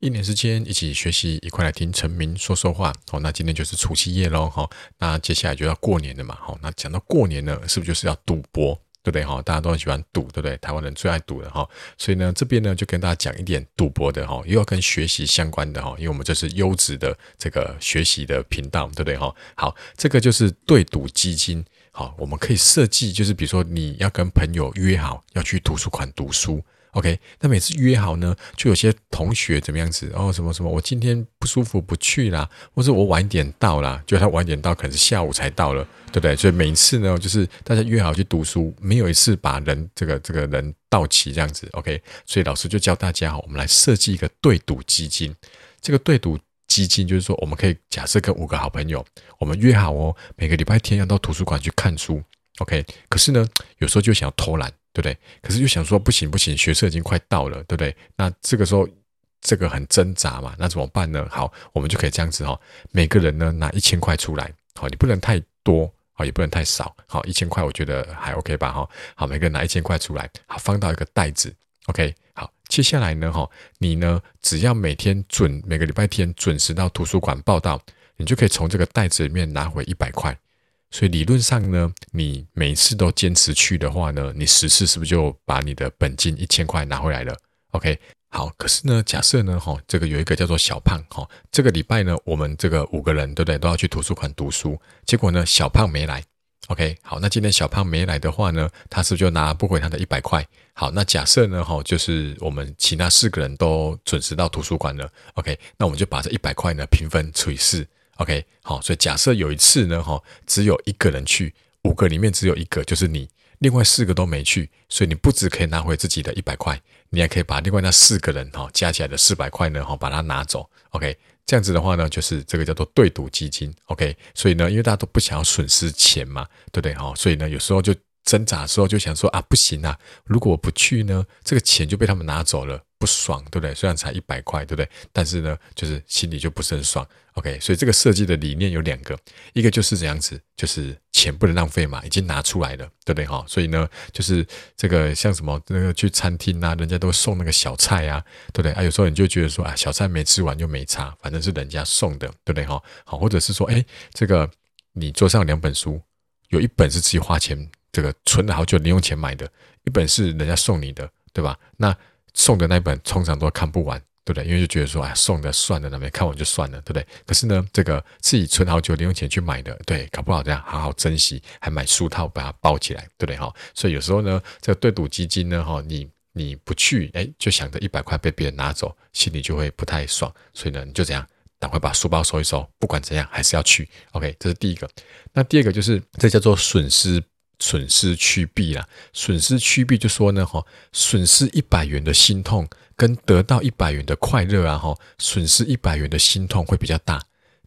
一年时间一起学习，一块来听陈明说说话。好，那今天就是除夕夜喽。好，那接下来就要过年了嘛。好，那讲到过年呢，是不是就是要赌博，对不对？哈，大家都很喜欢赌，对不对？台湾人最爱赌的哈。所以呢，这边呢就跟大家讲一点赌博的哈，又要跟学习相关的哈，因为我们这是优质的这个学习的频道，对不对？哈，好，这个就是对赌基金。好，我们可以设计，就是比如说你要跟朋友约好要去图书馆读书。OK，那每次约好呢，就有些同学怎么样子哦，什么什么，我今天不舒服不去啦，或者我晚一点到啦，就他晚一点到，可能是下午才到了，对不对？所以每一次呢，就是大家约好去读书，没有一次把人这个这个人到齐这样子。OK，所以老师就教大家，我们来设计一个对赌基金。这个对赌基金就是说，我们可以假设跟五个好朋友，我们约好哦，每个礼拜天要到图书馆去看书。OK，可是呢，有时候就想要偷懒。对不对？可是又想说不行不行，学测已经快到了，对不对？那这个时候这个很挣扎嘛，那怎么办呢？好，我们就可以这样子哈，每个人呢拿一千块出来，好，你不能太多，好，也不能太少，好，一千块我觉得还 OK 吧，哈，好，每个人拿一千块出来，好，放到一个袋子，OK，好，接下来呢，哈，你呢只要每天准每个礼拜天准时到图书馆报到，你就可以从这个袋子里面拿回一百块。所以理论上呢，你每次都坚持去的话呢，你十次是不是就把你的本金一千块拿回来了？OK，好。可是呢，假设呢，哈，这个有一个叫做小胖，哈，这个礼拜呢，我们这个五个人，对不对，都要去图书馆读书。结果呢，小胖没来。OK，好，那今天小胖没来的话呢，他是不是就拿不回他的一百块？好，那假设呢，哈，就是我们其他四个人都准时到图书馆了。OK，那我们就把这一百块呢平分除以四。OK，好，所以假设有一次呢，哈，只有一个人去，五个里面只有一个就是你，另外四个都没去，所以你不只可以拿回自己的一百块，你还可以把另外那四个人哈加起来的四百块呢，哈，把它拿走。OK，这样子的话呢，就是这个叫做对赌基金。OK，所以呢，因为大家都不想要损失钱嘛，对不对？哈，所以呢，有时候就挣扎的时候就想说啊，不行啊，如果我不去呢，这个钱就被他们拿走了。不爽，对不对？虽然才一百块，对不对？但是呢，就是心里就不是很爽。OK，所以这个设计的理念有两个，一个就是这样子，就是钱不能浪费嘛，已经拿出来了，对不对？哈，所以呢，就是这个像什么那个去餐厅啊，人家都送那个小菜啊，对不对？啊，有时候你就觉得说啊，小菜没吃完就没差，反正是人家送的，对不对？哈，好，或者是说，哎，这个你桌上两本书，有一本是自己花钱这个存了好久零用钱买的，一本是人家送你的，对吧？那送的那本通常都看不完，对不对？因为就觉得说，哎，送的算了，那边看完就算了，对不对？可是呢，这个自己存好久零用钱去买的，对，搞不好这样好好珍惜，还买书套把它包起来，对不对？哈，所以有时候呢，这个对赌基金呢，哈，你你不去，哎，就想着一百块被别人拿走，心里就会不太爽，所以呢，你就这样，赶快把书包收一收，不管怎样还是要去。OK，这是第一个。那第二个就是这叫做损失。损失趋避啦，损失趋避就说呢，哈，损失一百元的心痛跟得到一百元的快乐啊，哈，损失一百元的心痛会比较大。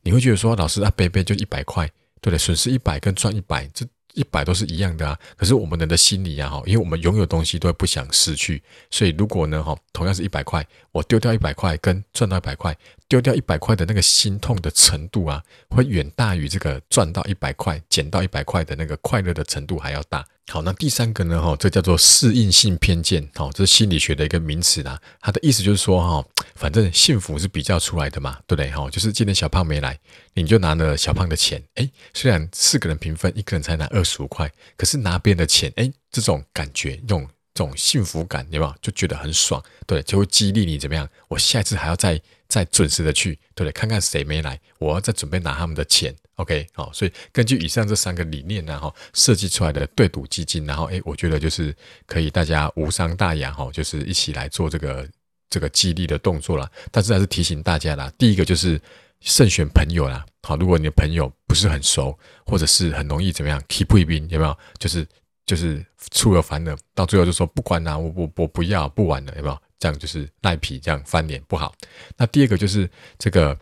你会觉得说，老师啊，贝贝就一百块，对不对？损失一百跟赚一百，这一百都是一样的啊。可是我们人的心理啊，哈，因为我们拥有东西都不想失去，所以如果呢，哈，同样是一百块，我丢掉一百块跟赚到一百块。丢掉一百块的那个心痛的程度啊，会远大于这个赚到一百块、捡到一百块的那个快乐的程度还要大。好，那第三个呢？哈，这叫做适应性偏见。好，这是心理学的一个名词啦。它的意思就是说，哈，反正幸福是比较出来的嘛，对不对？哈，就是今天小胖没来，你就拿了小胖的钱。哎，虽然四个人平分，一个人才拿二十五块，可是拿别人的钱，哎，这种感觉，用。种幸福感，有没有？就觉得很爽，对，就会激励你怎么样？我下一次还要再再准时的去，对？看看谁没来，我要再准备拿他们的钱，OK？好，所以根据以上这三个理念呢，哈，设计出来的对赌基金，然后，诶，我觉得就是可以大家无伤大雅，哈，就是一起来做这个这个激励的动作啦。但是还是提醒大家啦，第一个就是慎选朋友啦，好，如果你的朋友不是很熟，或者是很容易怎么样，keep 一兵有没有？就是。就是出尔反尔，到最后就说不管啦，我我我不要不玩了，有没有？这样就是赖皮，这样翻脸不好。那第二个就是这个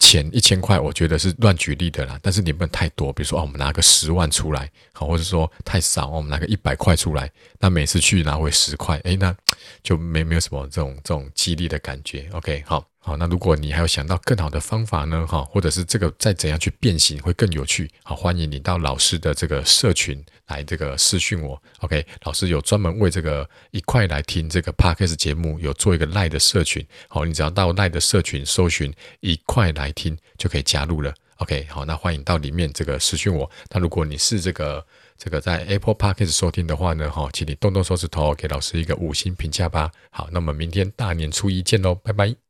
钱一千块，我觉得是乱举例的啦。但是你不能太多，比如说哦，我们拿个十万出来，好，或者说太少，我们拿个一百块出来，那每次去拿回十块，诶，那就没没有什么这种这种激励的感觉。OK，好，好，那如果你还有想到更好的方法呢？哈，或者是这个再怎样去变形会更有趣？好，欢迎你到老师的这个社群来这个私讯我。OK，老师有专门为这个一块来听这个 Podcast 节目有做一个 Lie 的社群。好，你只要到 Lie 的社群搜寻一块来听就可以加入了。OK，好，那欢迎到里面这个私讯我。那如果你是这个这个在 Apple Podcast 收听的话呢，哈，请你动动手指头给老师一个五星评价吧。好，那么明天大年初一见喽，拜拜。